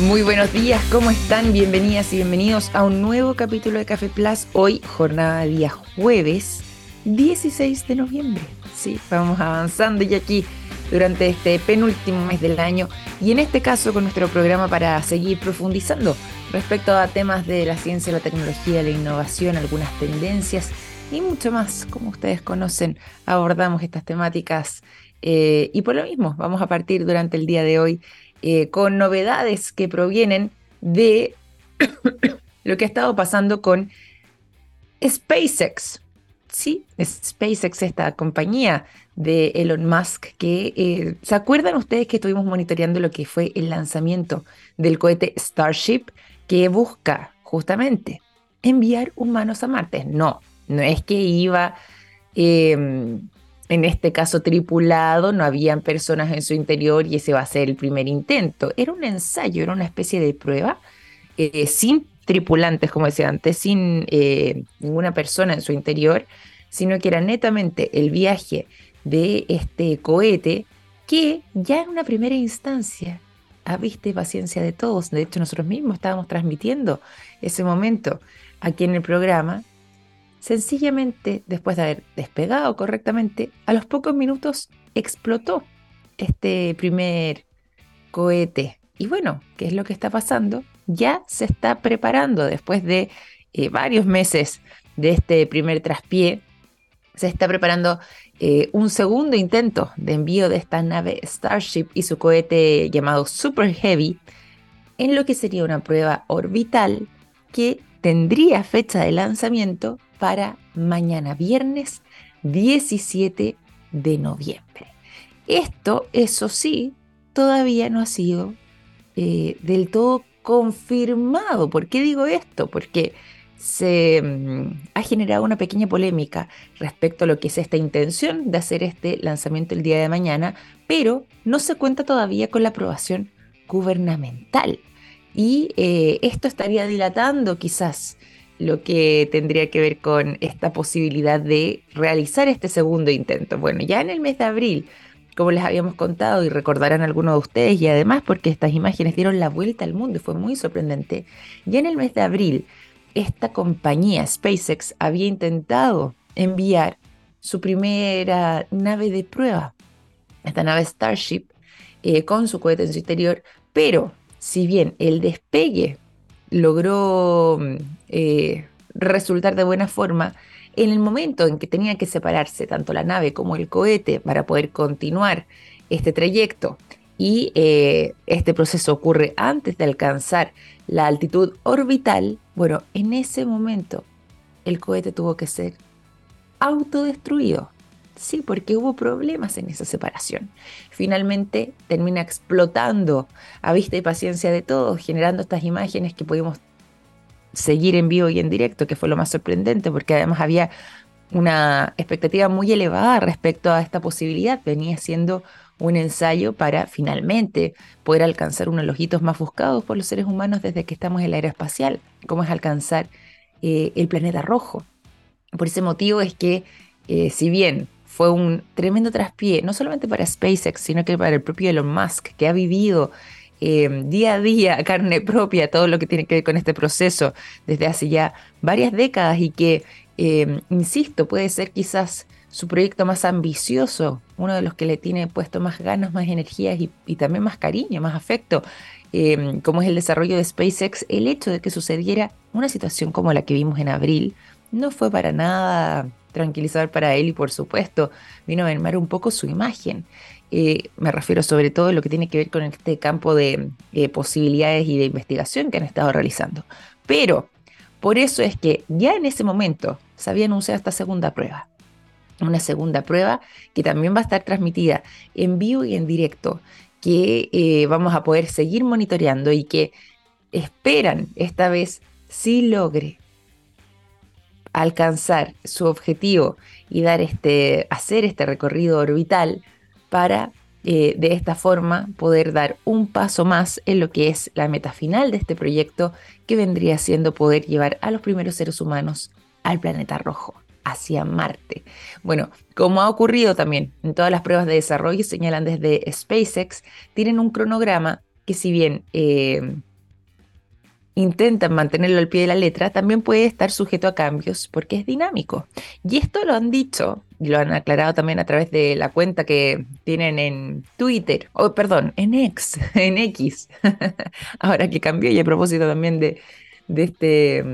Muy buenos días, ¿cómo están? Bienvenidas y bienvenidos a un nuevo capítulo de Café Plus. Hoy, jornada de día jueves 16 de noviembre. Sí, vamos avanzando y aquí durante este penúltimo mes del año y en este caso con nuestro programa para seguir profundizando respecto a temas de la ciencia, la tecnología, la innovación, algunas tendencias y mucho más. Como ustedes conocen, abordamos estas temáticas eh, y por lo mismo vamos a partir durante el día de hoy eh, con novedades que provienen de lo que ha estado pasando con SpaceX. Sí, SpaceX, esta compañía de Elon Musk, que eh, ¿se acuerdan ustedes que estuvimos monitoreando lo que fue el lanzamiento del cohete Starship que busca justamente enviar humanos a Marte? No, no es que iba em, en este caso tripulado, no habían personas en su interior y ese va a ser el primer intento. Era un ensayo, era una especie de prueba eh, sin tripulantes, como decía antes, sin eh, ninguna persona en su interior, sino que era netamente el viaje de este cohete que ya en una primera instancia, a vista paciencia de todos, de hecho nosotros mismos estábamos transmitiendo ese momento aquí en el programa, Sencillamente, después de haber despegado correctamente, a los pocos minutos explotó este primer cohete. Y bueno, ¿qué es lo que está pasando? Ya se está preparando después de eh, varios meses de este primer traspié. Se está preparando eh, un segundo intento de envío de esta nave Starship y su cohete llamado Super Heavy en lo que sería una prueba orbital que tendría fecha de lanzamiento para mañana viernes 17 de noviembre. Esto, eso sí, todavía no ha sido eh, del todo confirmado. ¿Por qué digo esto? Porque se mm, ha generado una pequeña polémica respecto a lo que es esta intención de hacer este lanzamiento el día de mañana, pero no se cuenta todavía con la aprobación gubernamental. Y eh, esto estaría dilatando quizás lo que tendría que ver con esta posibilidad de realizar este segundo intento. Bueno, ya en el mes de abril, como les habíamos contado y recordarán algunos de ustedes, y además porque estas imágenes dieron la vuelta al mundo y fue muy sorprendente, ya en el mes de abril, esta compañía SpaceX había intentado enviar su primera nave de prueba, esta nave Starship, eh, con su cohete en su interior, pero si bien el despegue logró eh, resultar de buena forma, en el momento en que tenía que separarse tanto la nave como el cohete para poder continuar este trayecto y eh, este proceso ocurre antes de alcanzar la altitud orbital, bueno, en ese momento el cohete tuvo que ser autodestruido. Sí, porque hubo problemas en esa separación. Finalmente termina explotando a vista y paciencia de todos, generando estas imágenes que pudimos seguir en vivo y en directo, que fue lo más sorprendente, porque además había una expectativa muy elevada respecto a esta posibilidad. Venía siendo un ensayo para finalmente poder alcanzar uno de los hitos más buscados por los seres humanos desde que estamos en la era espacial, como es alcanzar eh, el planeta rojo. Por ese motivo es que, eh, si bien fue un tremendo traspié, no solamente para SpaceX, sino que para el propio Elon Musk, que ha vivido eh, día a día, carne propia, todo lo que tiene que ver con este proceso desde hace ya varias décadas y que, eh, insisto, puede ser quizás su proyecto más ambicioso, uno de los que le tiene puesto más ganas, más energías y, también más cariño, más afecto, eh, como es el desarrollo de SpaceX, el hecho de que sucediera una situación como la que vimos en abril no fue para nada tranquilizador para él y por supuesto vino a mermar un poco su imagen. Eh, me refiero sobre todo a lo que tiene que ver con este campo de eh, posibilidades y de investigación que han estado realizando. Pero por eso es que ya en ese momento se había anunciado esta segunda prueba. Una segunda prueba que también va a estar transmitida en vivo y en directo, que eh, vamos a poder seguir monitoreando y que esperan esta vez sí logre alcanzar su objetivo y dar este, hacer este recorrido orbital para eh, de esta forma poder dar un paso más en lo que es la meta final de este proyecto, que vendría siendo poder llevar a los primeros seres humanos al planeta rojo, hacia Marte. Bueno, como ha ocurrido también en todas las pruebas de desarrollo, señalan desde SpaceX, tienen un cronograma que si bien eh, intentan mantenerlo al pie de la letra, también puede estar sujeto a cambios porque es dinámico. Y esto lo han dicho y lo han aclarado también a través de la cuenta que tienen en Twitter, o perdón, en X, en X, ahora que cambió y a propósito también de, de este...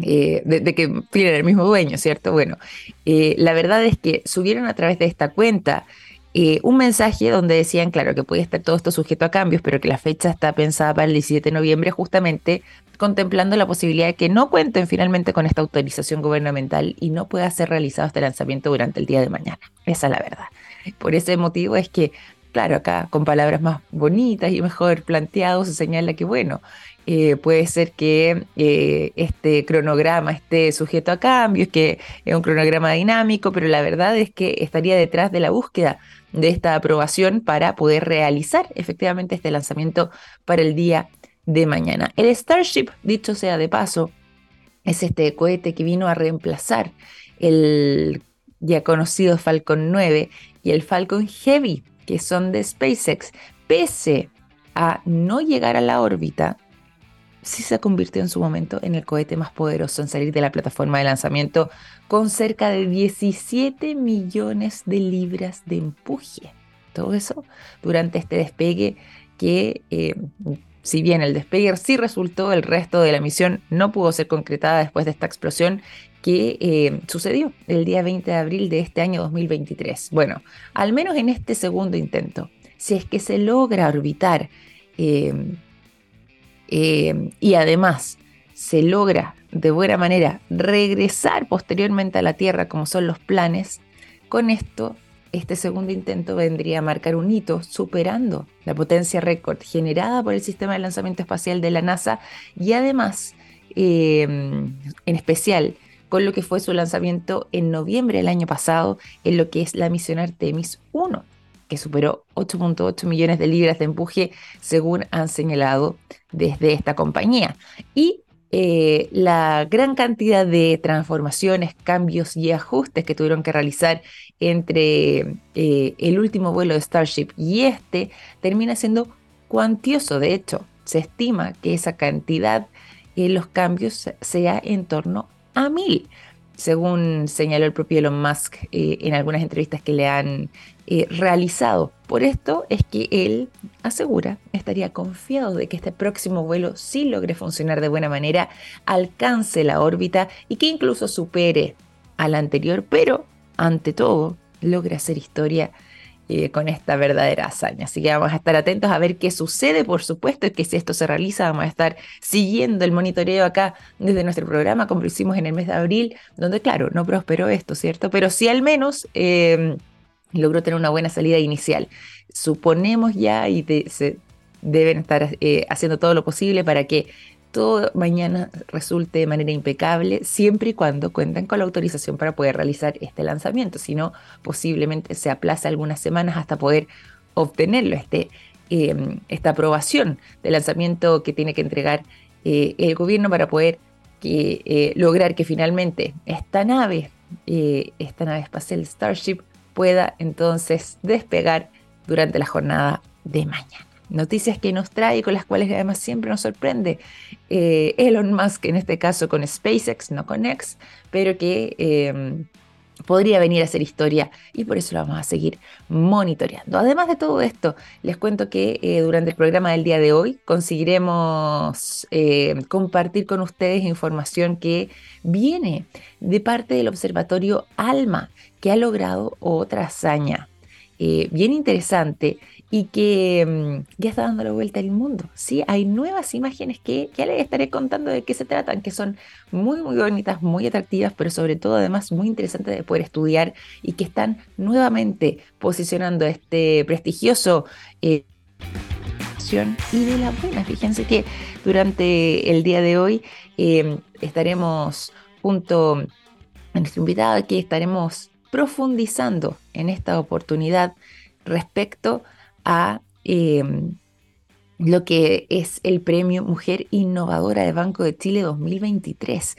Eh, de, que tienen el mismo dueño, ¿cierto? Bueno, eh, la verdad es que subieron a través de esta cuenta eh, un mensaje donde decían, claro, que puede estar todo esto sujeto a cambios, pero que la fecha está pensada para el 17 de noviembre, justamente contemplando la posibilidad de que no cuenten finalmente con esta autorización gubernamental y no pueda ser realizado este lanzamiento durante el día de mañana. Esa es la verdad. Por ese motivo es que, claro, acá con palabras más bonitas y mejor planteados se señala que, bueno, eh, puede ser que eh, este cronograma esté sujeto a cambios, que es un cronograma dinámico, pero la verdad es que estaría detrás de la búsqueda de esta aprobación para poder realizar efectivamente este lanzamiento para el día de mañana. El Starship, dicho sea de paso, es este cohete que vino a reemplazar el ya conocido Falcon 9 y el Falcon Heavy, que son de SpaceX. Pese a no llegar a la órbita, sí se convirtió en su momento en el cohete más poderoso en salir de la plataforma de lanzamiento con cerca de 17 millones de libras de empuje. Todo eso durante este despegue que, eh, si bien el despegue sí resultó, el resto de la misión no pudo ser concretada después de esta explosión que eh, sucedió el día 20 de abril de este año 2023. Bueno, al menos en este segundo intento, si es que se logra orbitar eh, y además se logra de buena manera regresar posteriormente a la Tierra como son los planes, con esto este segundo intento vendría a marcar un hito superando la potencia récord generada por el sistema de lanzamiento espacial de la NASA y además, em, en especial, con lo que fue su lanzamiento en noviembre del año pasado en lo que es la misión Artemis 1, que superó 8.8 millones de libras de empuje, según han señalado desde esta compañía. Y eh, la gran cantidad de transformaciones, cambios y ajustes que tuvieron que realizar entre eh, el último vuelo de Starship y este termina siendo cuantioso. De hecho, se estima que esa cantidad, en los cambios sea en torno a mil según señaló el propio Elon Musk eh, en algunas entrevistas que le han eh, realizado. Por esto es que él asegura, estaría confiado de que este próximo vuelo sí logre funcionar de buena manera, alcance la órbita y que incluso supere al anterior, pero ante todo logre hacer historia eh, con esta verdadera hazaña. Así que vamos a estar atentos a ver qué sucede. Por supuesto que si esto se realiza, vamos a estar siguiendo el monitoreo acá desde nuestro programa, como lo hicimos en el mes de abril, donde, claro, no prosperó esto, ¿cierto? Pero sí al menos em, logró tener una buena salida inicial. Suponemos ya y se deben estar eh, haciendo todo lo posible para que todo mañana resulte de manera impecable, siempre y cuando cuenten con la autorización para poder realizar este lanzamiento. Si no, posiblemente se aplaza algunas semanas hasta poder obtenerlo, este, em, esta aprobación de lanzamiento que tiene que entregar eh, el gobierno para poder eh, lograr que finalmente esta nave, esta nave espacial Starship, pueda entonces despegar durante la jornada de mañana noticias que nos trae y con las cuales además siempre nos sorprende eh, Elon Musk, en este caso con SpaceX, no con X, pero que em, podría venir a hacer historia y por eso lo vamos a seguir monitoreando. Además de todo esto, les cuento que eh, durante el programa del día de hoy conseguiremos eh, compartir con ustedes información que viene de parte del Observatorio ALMA, que ha logrado otra hazaña. bien interesante y que mm, ya está dando la vuelta al mundo. Sí, hay nuevas imágenes que ya les estaré contando de qué se tratan, que son muy, muy bonitas, muy atractivas, pero sobre todo además muy interesantes de poder estudiar y que están nuevamente posicionando este prestigioso... Eh, y de la buena. Fíjense que durante el día de hoy eh, estaremos junto a nuestro invitado que estaremos profundizando en esta oportunidad respecto a em, lo que es el Premio Mujer Innovadora de Banco de Chile 2023.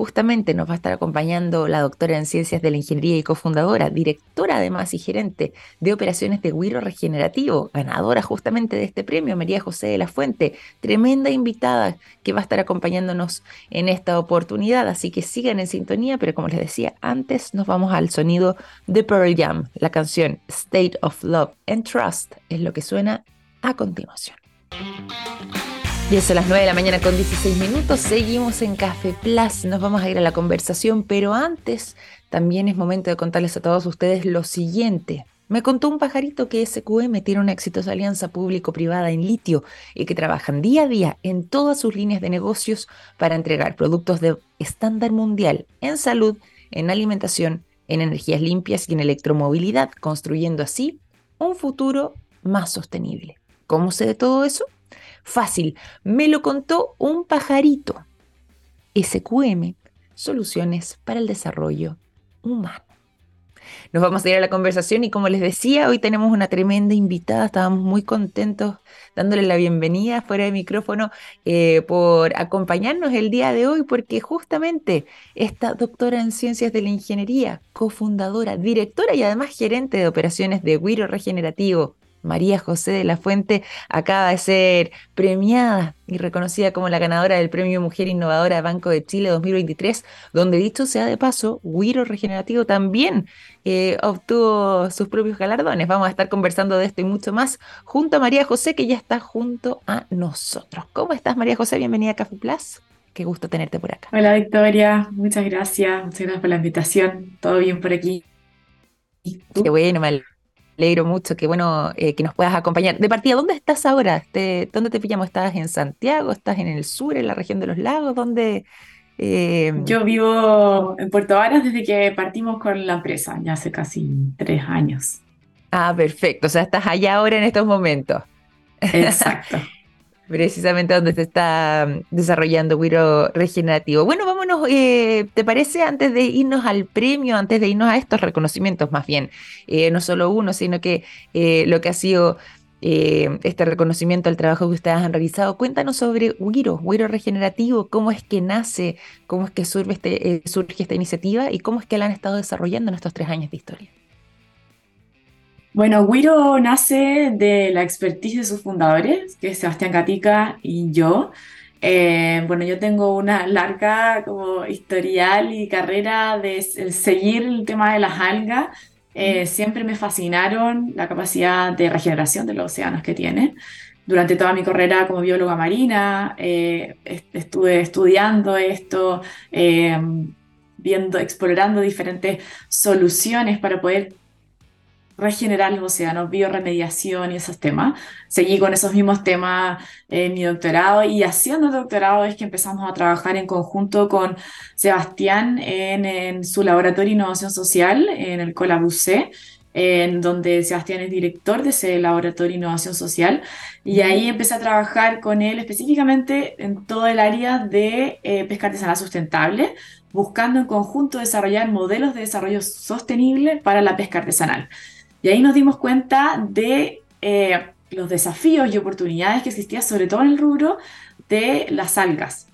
Justamente nos va a estar acompañando la doctora en Ciencias de la Ingeniería y cofundadora, directora además y gerente de operaciones de Wiro Regenerativo, ganadora justamente de este premio, María José de la Fuente, tremenda invitada que va a estar acompañándonos en esta oportunidad, así que sigan en sintonía, pero como les decía antes, nos vamos al sonido de Pearl Jam, la canción State of Love and Trust es lo que suena a continuación. Y eso a las 9 de la mañana con 16 minutos. Seguimos en Café Plus. Nos vamos a ir a la conversación, pero antes también es momento de contarles a todos ustedes lo siguiente. Me contó un pajarito que SQM tiene una exitosa alianza público-privada en litio y que trabajan día a día en todas sus líneas de negocios para entregar productos de estándar mundial en salud, en alimentación, en energías limpias y en electromovilidad, construyendo así un futuro más sostenible. ¿Cómo sé de todo eso? Fácil, me lo contó un pajarito. SQM, Soluciones para el Desarrollo Humano. Nos vamos a ir a la conversación y como les decía, hoy tenemos una tremenda invitada, estábamos muy contentos dándole la bienvenida fuera de micrófono eh, por acompañarnos el día de hoy, porque justamente esta doctora en ciencias de la ingeniería, cofundadora, directora y además gerente de operaciones de Wiro Regenerativo, María José de la Fuente acaba de ser premiada y reconocida como la ganadora del Premio Mujer Innovadora Banco de Chile 2023, donde dicho sea de paso, Wiro Regenerativo también eh, obtuvo sus propios galardones. Vamos a estar conversando de esto y mucho más junto a María José, que ya está junto a nosotros. ¿Cómo estás, María José? Bienvenida a Café Plus. Qué gusto tenerte por acá. Hola, Victoria. Muchas gracias. Muchas gracias por la invitación. Todo bien por aquí. Qué bueno, mal alegro mucho, que bueno eh, que nos puedas acompañar. De partida, ¿dónde estás ahora? ¿Dónde te pillamos? ¿Estás en Santiago? ¿Estás en el sur, en la región de los lagos? ¿Dónde? Eh? Yo vivo en Puerto Varas desde que partimos con la empresa, ya hace casi tres años. Ah, perfecto. O sea, estás allá ahora en estos momentos. Exacto. precisamente donde se está mm, desarrollando Wiro Regenerativo. Bueno, vámonos, eh, ¿te parece antes de irnos al premio, antes de irnos a estos reconocimientos más bien? Eh, no solo uno, sino que eh, lo que ha sido este reconocimiento al trabajo que ustedes han realizado. Cuéntanos sobre Wiro, Wiro Regenerativo, cómo es que nace, cómo es que surge, este, surge esta iniciativa y cómo es que la han estado desarrollando en estos tres años de historia. Bueno, Wiro nace de la expertise de sus fundadores, que es Sebastián Gatica y yo. Eh, bueno, yo tengo una larga como historial y carrera de seguir el tema de las algas. Eh, siempre me fascinaron la capacidad de regeneración de los océanos que tiene. Durante toda mi carrera como bióloga marina, eh, estuve estudiando esto, viendo, explorando diferentes soluciones para poder regenerar los océanos, bioremediación y esos temas. Seguí con esos mismos temas en mi doctorado y haciendo el doctorado es que empezamos a trabajar en conjunto con Sebastián en, su laboratorio de innovación social, en el Colabusé, en donde Sebastián es director de ese laboratorio de innovación social, y ahí empecé a trabajar con él específicamente en todo el área de eh, pesca artesanal sustentable, buscando en conjunto desarrollar modelos de desarrollo sostenible para la pesca artesanal. Y ahí nos dimos cuenta de eh, los desafíos y oportunidades que existían, sobre todo en el rubro de las algas,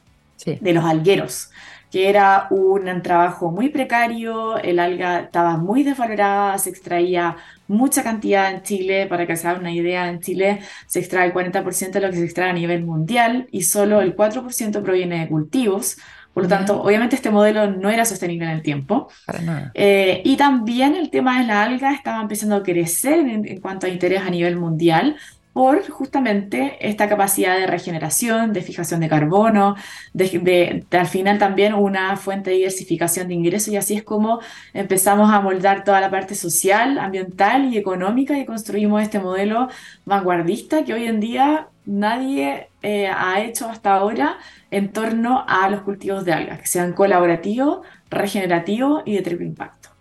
de los algueros, que era un trabajo muy precario, el alga estaba muy desvalorada, se extraía mucha cantidad en Chile, para que se hagan una idea, en Chile se extrae el 40% de lo que se extrae a nivel mundial y solo el 4% proviene de cultivos, por lo tanto, obviamente este modelo no era sostenible en el tiempo. Para nada. Eh, y también el tema de la alga estaba empezando a crecer en, cuanto a interés a nivel mundial por justamente esta capacidad de regeneración, de fijación de carbono, de, al final también una fuente de diversificación de ingresos y así es como empezamos a moldar toda la parte social, ambiental y económica y construimos este modelo vanguardista que hoy en día nadie eh, ha hecho hasta ahora en torno a los cultivos de algas, que sean colaborativos, regenerativos y de triple impacto.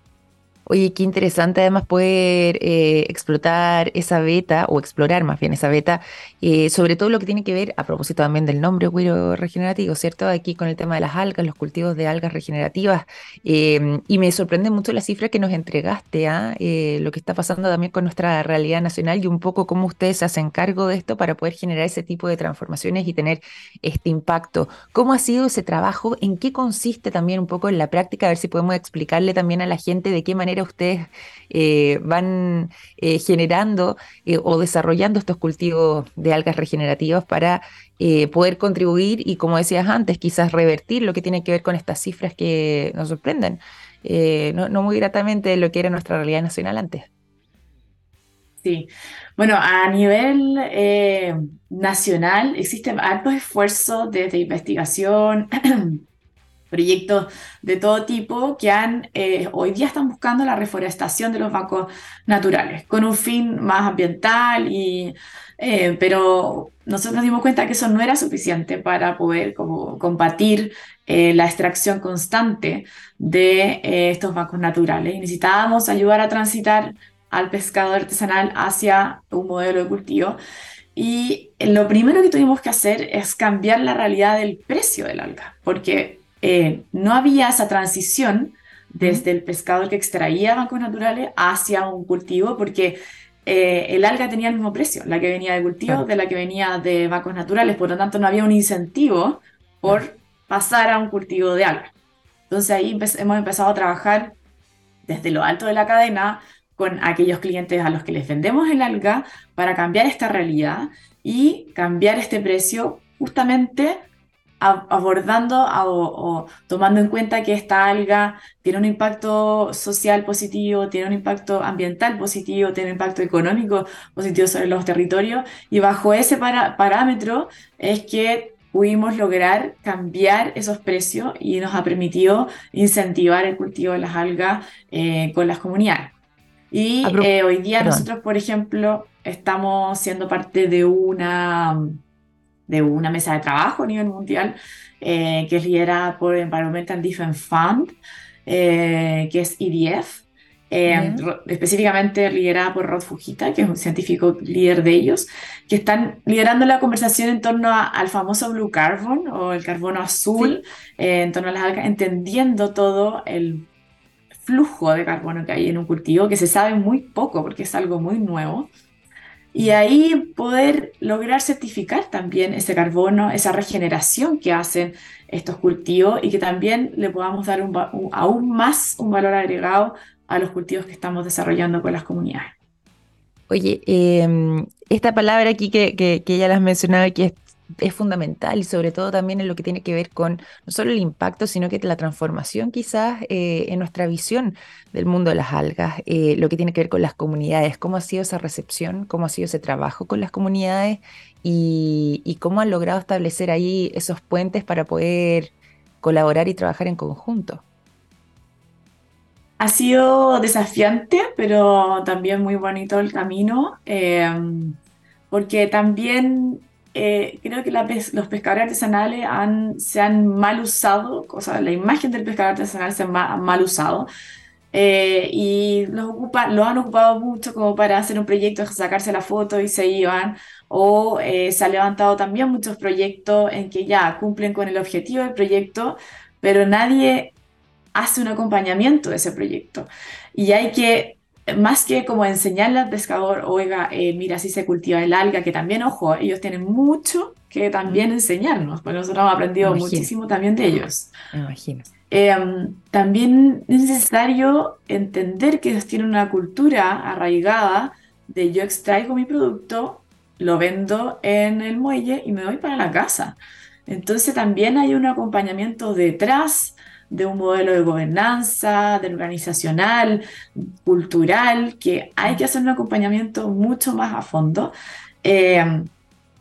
Oye, qué interesante además poder eh, explotar esa beta, o explorar más bien esa beta, eh, sobre todo lo que tiene que ver, a propósito también del nombre cuiro regenerativo, ¿cierto? Aquí con el tema de las algas, los cultivos de algas regenerativas. em, y me sorprende mucho la cifra que nos entregaste, ¿ah? Eh, lo que está pasando también con nuestra realidad nacional y un poco cómo ustedes se hacen cargo de esto para poder generar ese tipo de transformaciones y tener este impacto. ¿Cómo ha sido ese trabajo? ¿En qué consiste también un poco en la práctica? A ver si podemos explicarle también a la gente de qué manera ustedes eh, van eh, generando eh, o desarrollando estos cultivos de algas regenerativas para poder contribuir y, como decías antes, quizás revertir lo que tiene que ver con estas cifras que nos sorprenden, no, no muy gratamente de lo que era nuestra realidad nacional antes. Sí, bueno, a nivel nacional existen altos esfuerzos desde investigación, proyectos de todo tipo que han, eh, hoy día están buscando la reforestación de los bancos naturales con un fin más ambiental, y, eh, pero nosotros nos dimos cuenta que eso no era suficiente para poder como, combatir eh, la extracción constante de estos bancos naturales. Y necesitábamos ayudar a transitar al pescado artesanal hacia un modelo de cultivo. Y lo primero que tuvimos que hacer es cambiar la realidad del precio del alga, porque eh, no había esa transición desde el pescado que extraía bancos naturales hacia un cultivo, porque eh, el alga tenía el mismo precio, la que venía de cultivo, de la que venía de bancos naturales, por lo tanto no había un incentivo por pasar a un cultivo de alga. Entonces ahí hemos empezado a trabajar desde lo alto de la cadena con aquellos clientes a los que les vendemos el alga para cambiar esta realidad y cambiar este precio justamente abordando o, tomando en cuenta que esta alga tiene un impacto social positivo, tiene un impacto ambiental positivo, tiene un impacto económico positivo sobre los territorios y bajo ese parámetro es que pudimos lograr cambiar esos precios y nos ha permitido incentivar el cultivo de las algas eh, con las comunidades. Y eh, hoy día nosotros, por ejemplo, estamos siendo parte de una de una mesa de trabajo a nivel mundial eh, que es liderada por Environmental Defense Fund, eh, que es EDF, eh, específicamente liderada por Rod Fujita, que es un científico líder de ellos, que están liderando la conversación en torno al famoso Blue Carbon o el carbono azul, en torno a las algas, entendiendo todo el flujo de carbono que hay en un cultivo, que se sabe muy poco porque es algo muy nuevo y ahí poder lograr certificar también ese carbono, esa regeneración que hacen estos cultivos y que también le podamos dar aún más un valor agregado a los cultivos que estamos desarrollando con las comunidades. Oye, em, esta palabra aquí que, que, que ya las mencionaba, que es es fundamental y sobre todo también en lo que tiene que ver con no solo el impacto, sino que la transformación quizás eh, en nuestra visión del mundo de las algas, eh, lo que tiene que ver con las comunidades, cómo ha sido esa recepción, cómo ha sido ese trabajo con las comunidades y, cómo han logrado establecer ahí esos puentes para poder colaborar y trabajar en conjunto. Ha sido desafiante, pero también muy bonito el camino, eh, porque también eh, creo que los pescadores artesanales han, se han mal usado, o sea, la imagen del pescador artesanal se ha mal, usado. Eh, y los ocupa, lo han ocupado mucho como para hacer un proyecto, sacarse la foto y se iban, o eh, se han levantado también muchos proyectos en que ya cumplen con el objetivo del proyecto, pero nadie hace un acompañamiento de ese proyecto. Y hay que más que como enseñarle al pescador, oiga, eh, mira, si se cultiva el alga, que también, ojo, ellos tienen mucho que también enseñarnos, porque nosotros hemos aprendido muchísimo también de ellos. Imagino. Em, también es necesario entender que ellos tienen una cultura arraigada de yo extraigo mi producto, lo vendo en el muelle y me voy para la casa. Entonces también hay un acompañamiento detrás de un modelo de gobernanza, de organizacional, cultural, que hay que hacer un acompañamiento mucho más a fondo. Eh,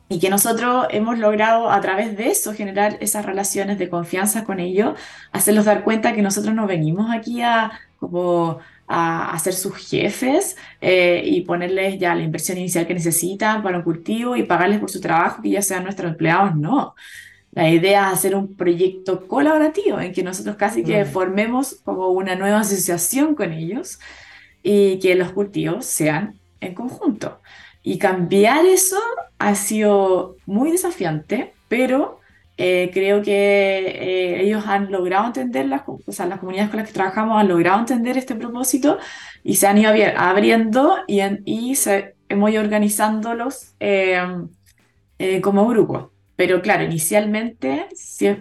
y que nosotros hemos logrado a través de eso generar esas relaciones de confianza con ellos, hacerlos dar cuenta que nosotros no venimos aquí a como a, ser sus jefes eh, y ponerles ya la inversión inicial que necesitan para un cultivo y pagarles por su trabajo, que ya sean nuestros empleados, no. La idea es hacer un proyecto colaborativo en que nosotros casi que formemos como una nueva asociación con ellos y que los cultivos sean en conjunto. Y cambiar eso ha sido muy desafiante, pero eh, creo que eh, ellos han logrado entender, las, o sea, las comunidades con las que trabajamos han logrado entender este propósito y se han ido abriendo y, y se, hemos ido organizándolos eh, como grupo. Pero claro, inicialmente sí,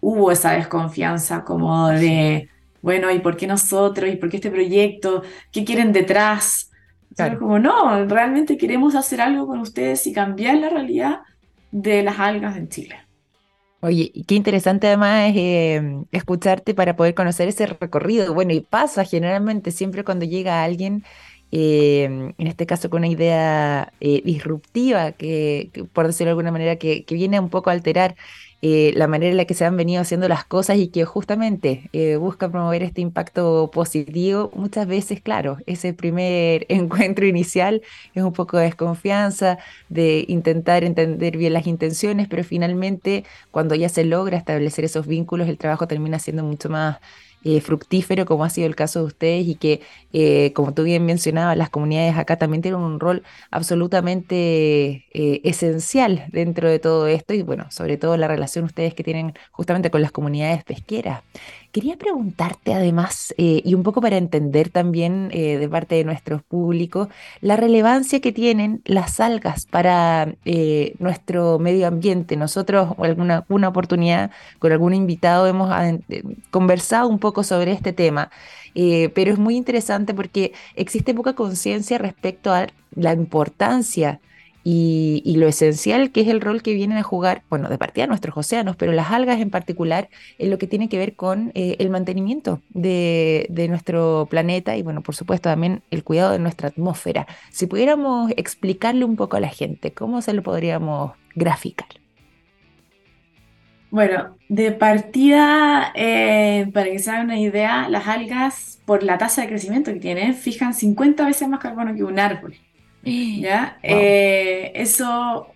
hubo esa desconfianza como de, bueno, ¿y por qué nosotros? ¿Y por qué este proyecto? ¿Qué quieren detrás? Claro. Como no, realmente queremos hacer algo con ustedes y cambiar la realidad de las algas en Chile. Oye, qué interesante además es em, escucharte para poder conocer ese recorrido. Bueno, y pasa generalmente siempre cuando llega alguien, em, en este caso con una idea eh, disruptiva, que, por decirlo de alguna manera, que, viene un poco a alterar eh, la manera en la que se han venido haciendo las cosas y que justamente eh, busca promover este impacto positivo, muchas veces, claro, ese primer encuentro inicial es un poco de desconfianza, de intentar entender bien las intenciones, pero finalmente cuando ya se logra establecer esos vínculos, el trabajo termina siendo mucho más eh, fructífero como ha sido el caso de ustedes y que, eh, como tú bien mencionabas, las comunidades acá también tienen un rol absolutamente eh, esencial dentro de todo esto y bueno, sobre todo la relación ustedes que tienen justamente con las comunidades pesqueras. Quería preguntarte además, eh, y un poco para entender también eh, de parte de nuestro público, la relevancia que tienen las algas para eh, nuestro medio ambiente. Nosotros, alguna una oportunidad con algún invitado, hemos conversado un poco sobre este tema, pero es muy interesante porque existe poca conciencia respecto a la importancia y, lo esencial que es el rol que vienen a jugar, bueno, de partida nuestros océanos, pero las algas en particular, en lo que tiene que ver con eh, el mantenimiento de, nuestro planeta y, bueno, por supuesto también el cuidado de nuestra atmósfera. Si pudiéramos explicarle un poco a la gente, ¿cómo se lo podríamos graficar? Bueno, de partida, eh, para que se hagan una idea, las algas, por la tasa de crecimiento que tienen, fijan 50 veces más carbono que un árbol. ¿Ya? Eh, eso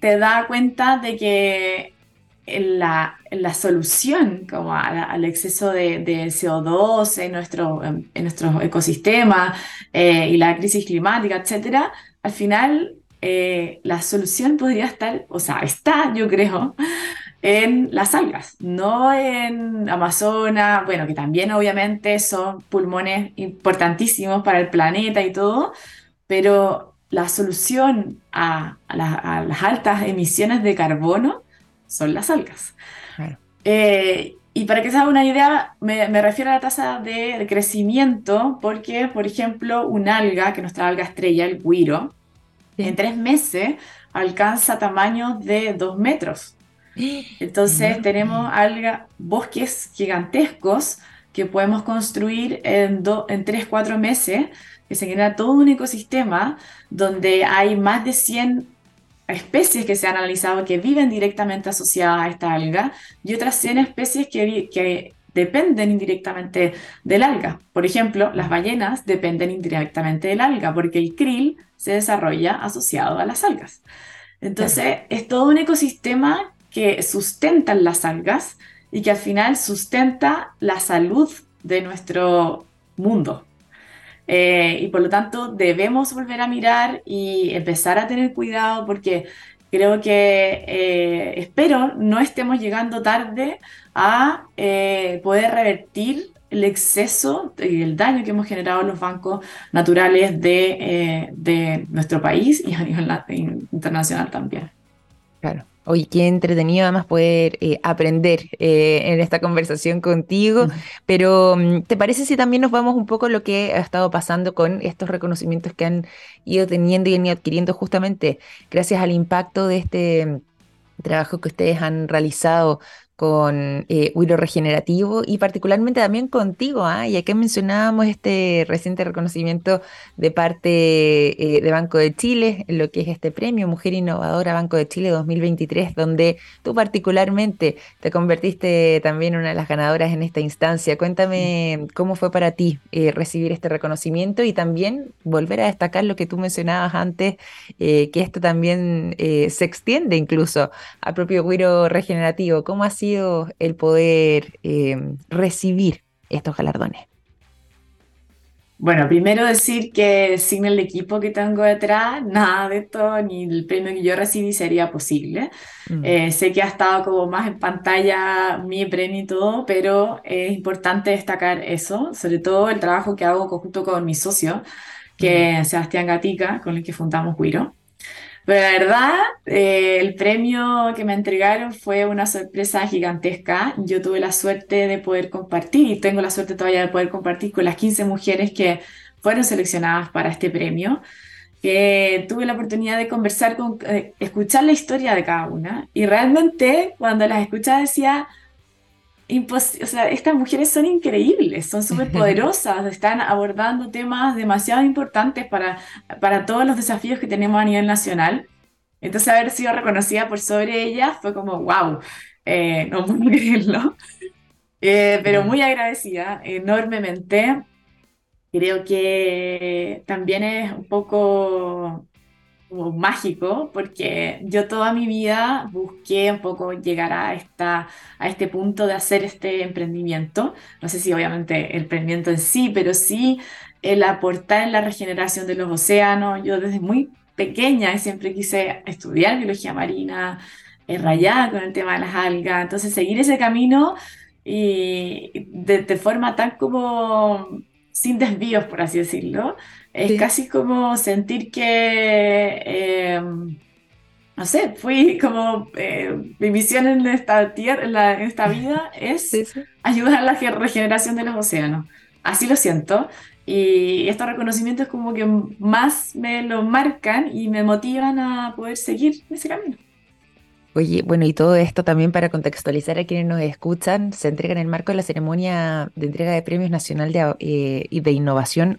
te da cuenta de que la, la solución como al exceso de, CO2 en nuestro, en nuestro ecosistema eh, y la crisis climática, etcétera, al final eh, la solución podría estar, o sea, está, yo creo, en las algas, no en Amazonas, bueno, que también obviamente son pulmones importantísimos para el planeta y todo, pero la solución a, las altas emisiones de carbono son las algas. Eh, y para que se haga una idea, me, refiero a la tasa de, crecimiento, porque, por ejemplo, un alga, que nuestra alga estrella, el guiro, en tres meses alcanza tamaños de dos metros. Entonces tenemos alga, bosques gigantescos que podemos construir en, en tres, cuatro meses que se genera todo un ecosistema donde hay más de 100 especies que se han analizado que viven directamente asociadas a esta alga y otras 100 especies que, que dependen indirectamente del alga. Por ejemplo, las ballenas dependen indirectamente del alga porque el krill se desarrolla asociado a las algas. Entonces, es todo un ecosistema que sustenta las algas y que al final sustenta la salud de nuestro mundo. Eh, y por lo tanto debemos volver a mirar y empezar a tener cuidado porque creo que eh, espero no estemos llegando tarde a eh, poder revertir el exceso y el daño que hemos generado en los bancos naturales de, de nuestro país y a nivel internacional también. Claro. Oye, qué entretenido además poder eh, aprender eh, en esta conversación contigo, pero mm, ¿te parece si también nos vamos un poco a lo que ha estado pasando con estos reconocimientos que han ido teniendo y han ido adquiriendo justamente gracias al impacto de este mm, trabajo que ustedes han realizado con eh, Wiro Regenerativo y particularmente también contigo, ¿ah? ya que mencionábamos este reciente reconocimiento de parte eh, de Banco de Chile, lo que es este premio Mujer Innovadora Banco de Chile 2023, donde tú particularmente te convertiste también en una de las ganadoras en esta instancia. Cuéntame cómo fue para ti eh, recibir este reconocimiento y también volver a destacar lo que tú mencionabas antes, eh, que esto también se extiende incluso al propio Wiro Regenerativo. ¿Cómo ha el poder eh, recibir estos galardones? Bueno, primero decir que sin el equipo que tengo detrás, nada de esto, ni el premio que yo recibí sería posible. Mm. Eh, sé que ha estado como más en pantalla mi premio y todo, pero es importante destacar eso, sobre todo el trabajo que hago conjunto con mi socio, que es mm. Sebastián Gatica, con el que fundamos Guiro. Pero la verdad, eh, el premio que me entregaron fue una sorpresa gigantesca. Yo tuve la suerte de poder compartir, y tengo la suerte todavía de poder compartir con las 15 mujeres que fueron seleccionadas para este premio. Que tuve la oportunidad de conversar con, eh, escuchar la historia de cada una. Y realmente, cuando las escuchaba, decía, o sea, estas mujeres son increíbles, son súper poderosas, están abordando temas demasiado importantes para, para todos los desafíos que tenemos a nivel nacional. Entonces, haber sido reconocida por sobre ellas fue como, wow, eh, no puedo creerlo. Eh, pero muy agradecida, enormemente. Creo que también es un poco mágico, porque yo toda mi vida busqué un poco llegar a, esta, a este punto de hacer este emprendimiento. No sé si obviamente el emprendimiento en sí, pero sí el aportar en la regeneración de los océanos. Yo desde muy pequeña siempre quise estudiar biología marina, eh, rayada con el tema de las algas, entonces seguir ese camino y de, de forma tan como sin desvíos, por así decirlo, es casi como sentir que, eh, no sé, fui como, eh, mi misión en esta, tierra, en, esta vida es ayudar a la regeneración de los océanos. Así lo siento. Y estos reconocimientos como que más me lo marcan y me motivan a poder seguir ese camino. Oye, bueno, y todo esto también para contextualizar a quienes nos escuchan, se entrega en el marco de la ceremonia de entrega de premios nacional de, eh, de innovación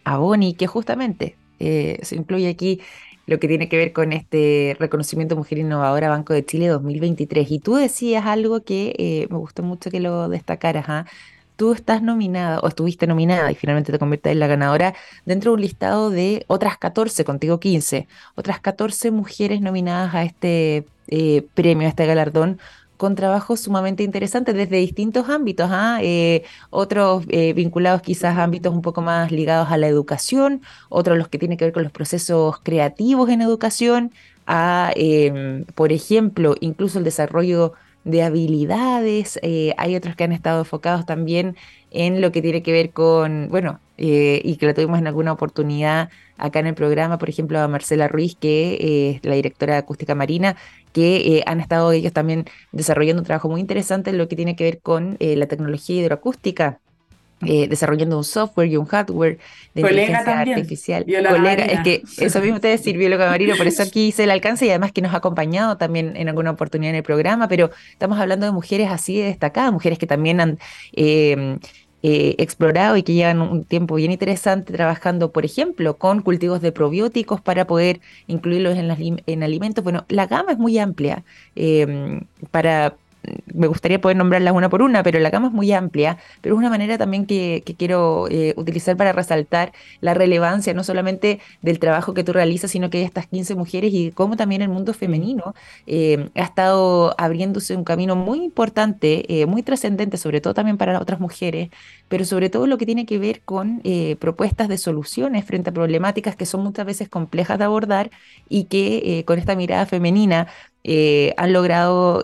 que justamente eh, se incluye aquí lo que tiene que ver con este reconocimiento Mujer Innovadora Banco de Chile 2023. Y tú decías algo que eh, me gustó mucho que lo destacaras. ¿ah? Tú estás nominada o estuviste nominada y finalmente te conviertes en la ganadora dentro de un listado de otras 14, contigo 15, otras 14 mujeres nominadas a este eh, premio, a este galardón, con trabajos sumamente interesantes desde distintos ámbitos, ¿ah? eh, otros eh, vinculados quizás a ámbitos un poco más ligados a la educación, otros los que tienen que ver con los procesos creativos en educación, a, por ejemplo, incluso el desarrollo de habilidades, hay otros que han estado enfocados también en lo que tiene que ver con, bueno, y que lo tuvimos en alguna oportunidad acá en el programa, por ejemplo, a Marcela Ruiz, que es la directora de Acústica Marina, que eh, han estado ellos también desarrollando un trabajo muy interesante en lo que tiene que ver con eh, la tecnología hidroacústica. Eh, desarrollando un software y un hardware de inteligencia artificial. Colega, es que eso mismo te decir, bióloga marino, por eso aquí hice el alcance y además que nos ha acompañado también en alguna oportunidad en el programa, pero estamos hablando de mujeres así destacadas, mujeres que también han eh, explorado y que llevan un tiempo bien interesante trabajando, por ejemplo, con cultivos de probióticos para poder incluirlos en, en alimentos. Bueno, la gama es muy amplia eh, para me gustaría poder nombrarlas una por una, pero la gama es muy amplia, pero es una manera también que, quiero eh, utilizar para resaltar la relevancia no solamente del trabajo que tú realizas, sino que hay estas 15 mujeres y cómo también el mundo femenino eh, ha estado abriéndose un camino muy importante, eh, muy trascendente, sobre todo también para las otras mujeres, pero sobre todo lo que tiene que ver con propuestas de soluciones frente a problemáticas que son muchas veces complejas de abordar y que con esta mirada femenina han logrado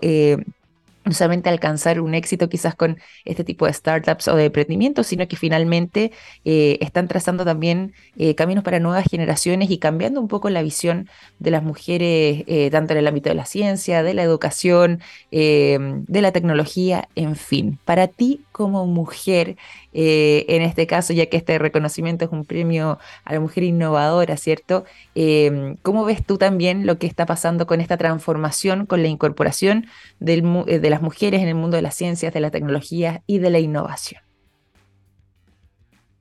no solamente alcanzar un éxito quizás con este tipo de startups o de emprendimientos, sino que finalmente eh, están trazando también eh, caminos para nuevas generaciones y cambiando un poco la visión de las mujeres, eh, tanto en el ámbito de la ciencia, de la educación, de la tecnología, en fin. Para ti como mujer, en este caso, ya que este reconocimiento es un premio a la mujer innovadora, ¿cierto? ¿Cómo ves tú también lo que está pasando con esta transformación, con la incorporación del, de la las mujeres en el mundo de las ciencias, de la tecnología y de la innovación.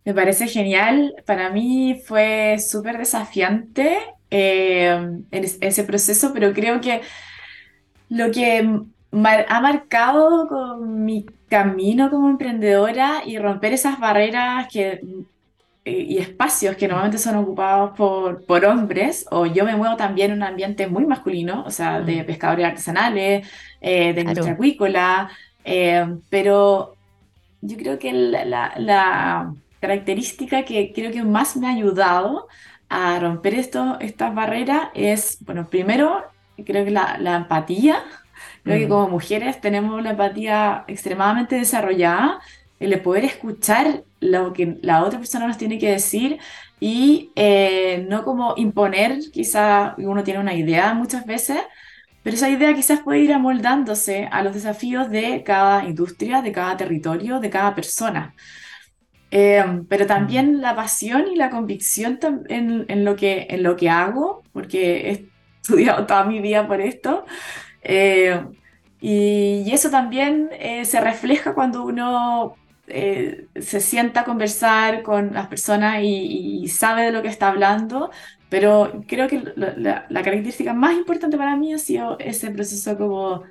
Me parece genial. Para mí fue súper desafiante eh, ese proceso, pero creo que lo que ha marcado mi camino como emprendedora y romper esas barreras que, y espacios que normalmente son ocupados por, por hombres, o yo me muevo también en un ambiente muy masculino, o sea, de mm. pescadores artesanales, eh, de industria acuícola, pero yo creo que la característica que creo que más me ha ayudado a romper esto, estas barreras es, bueno, primero, creo que la, la empatía. Creo que como mujeres tenemos la empatía extremadamente desarrollada, el poder escuchar lo que la otra persona nos tiene que decir y eh, no como imponer, quizá uno tiene una idea muchas veces, pero esa idea quizás puede ir amoldándose a los desafíos de cada industria, de cada territorio, de cada persona. Em, pero también la pasión y la convicción en, en, lo que, en lo que hago, porque he estudiado toda mi vida por esto. Eh, y, eso también eh, se refleja cuando uno eh, se sienta a conversar con las personas y, sabe de lo que está hablando, pero creo que la, característica más importante para mí ha sido ese proceso como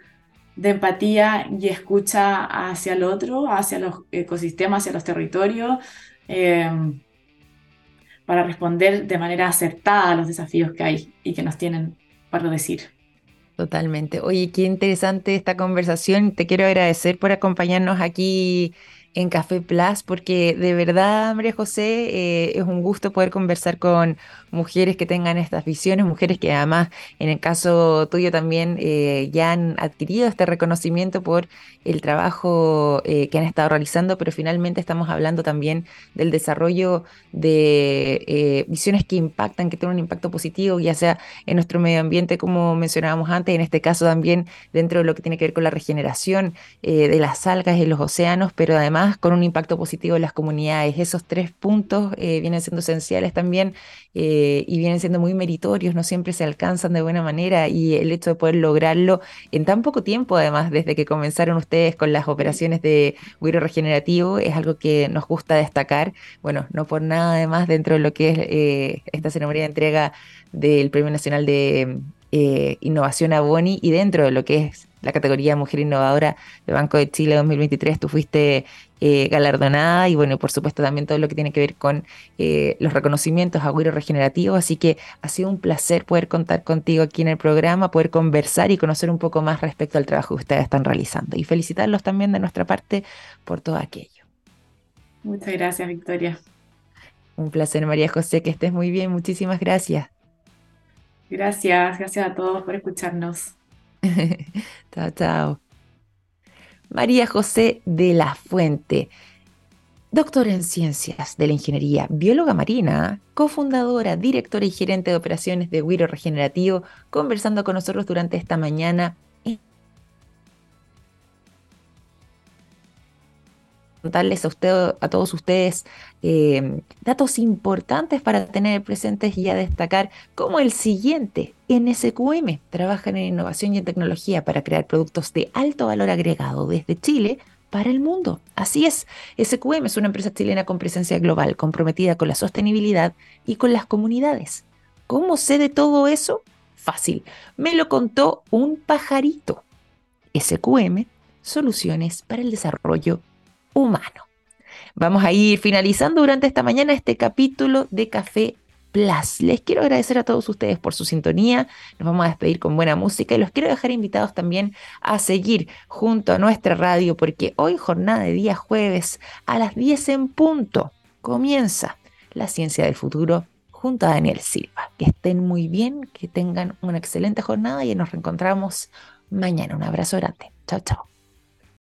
de empatía y escucha hacia el otro, hacia los ecosistemas, hacia los territorios, em, para responder de manera acertada a los desafíos que hay y que nos tienen para decir. Totalmente. Oye, qué interesante esta conversación. Te quiero agradecer por acompañarnos aquí en Café Plus, porque de verdad, María José, eh, es un gusto poder conversar con mujeres que tengan estas visiones, mujeres que además, en el caso tuyo también, eh, ya han adquirido este reconocimiento por el trabajo eh, que han estado realizando, pero finalmente estamos hablando también del desarrollo de visiones que impactan, que tienen un impacto positivo, ya sea en nuestro medio ambiente, como mencionábamos antes, en este caso también dentro de lo que tiene que ver con la regeneración de las algas en los océanos, pero además con un impacto positivo en las comunidades. Esos tres puntos eh, vienen siendo esenciales también eh, y vienen siendo muy meritorios, no siempre se alcanzan de buena manera y el hecho de poder lograrlo en tan poco tiempo, además, desde que comenzaron ustedes con las operaciones de huiro regenerativo, es algo que nos gusta destacar. Bueno, no por nada, además, dentro de lo que es eh, esta ceremonia de entrega del Premio Nacional de Innovación a Boni y dentro de lo que es la categoría Mujer Innovadora de Banco de Chile 2023, tú fuiste eh, galardonada y bueno, por supuesto también todo lo que tiene que ver con eh, los reconocimientos agüero regenerativo, así que ha sido un placer poder contar contigo aquí en el programa, poder conversar y conocer un poco más respecto al trabajo que ustedes están realizando y felicitarlos también de nuestra parte por todo aquello. Muchas gracias, Victoria. Un placer, María José, que estés muy bien, muchísimas gracias. Gracias, gracias a todos por escucharnos. chao, chao. María José de la Fuente, doctora en ciencias de la ingeniería, bióloga marina, cofundadora, directora y gerente de operaciones de Wiro Regenerativo, conversando con nosotros durante esta mañana contarles a, usted, a todos ustedes eh, datos importantes para tener presentes y a destacar cómo el siguiente NSQM trabaja en innovación y en tecnología para crear productos de alto valor agregado desde Chile para el mundo. Así es, SQM es una empresa chilena con presencia global, comprometida con la sostenibilidad y con las comunidades. ¿Cómo sé de todo eso? Fácil, me lo contó un pajarito. SQM, soluciones para el desarrollo humano. Vamos a ir finalizando durante esta mañana este capítulo de Café Plus. Les quiero agradecer a todos ustedes por su sintonía. Nos vamos a despedir con buena música y los quiero dejar invitados también a seguir junto a nuestra radio porque hoy jornada de día jueves a las 10 en punto comienza la ciencia del futuro junto a Daniel Silva. Que estén muy bien, que tengan una excelente jornada y nos reencontramos mañana. Un abrazo grande. Chao, chao.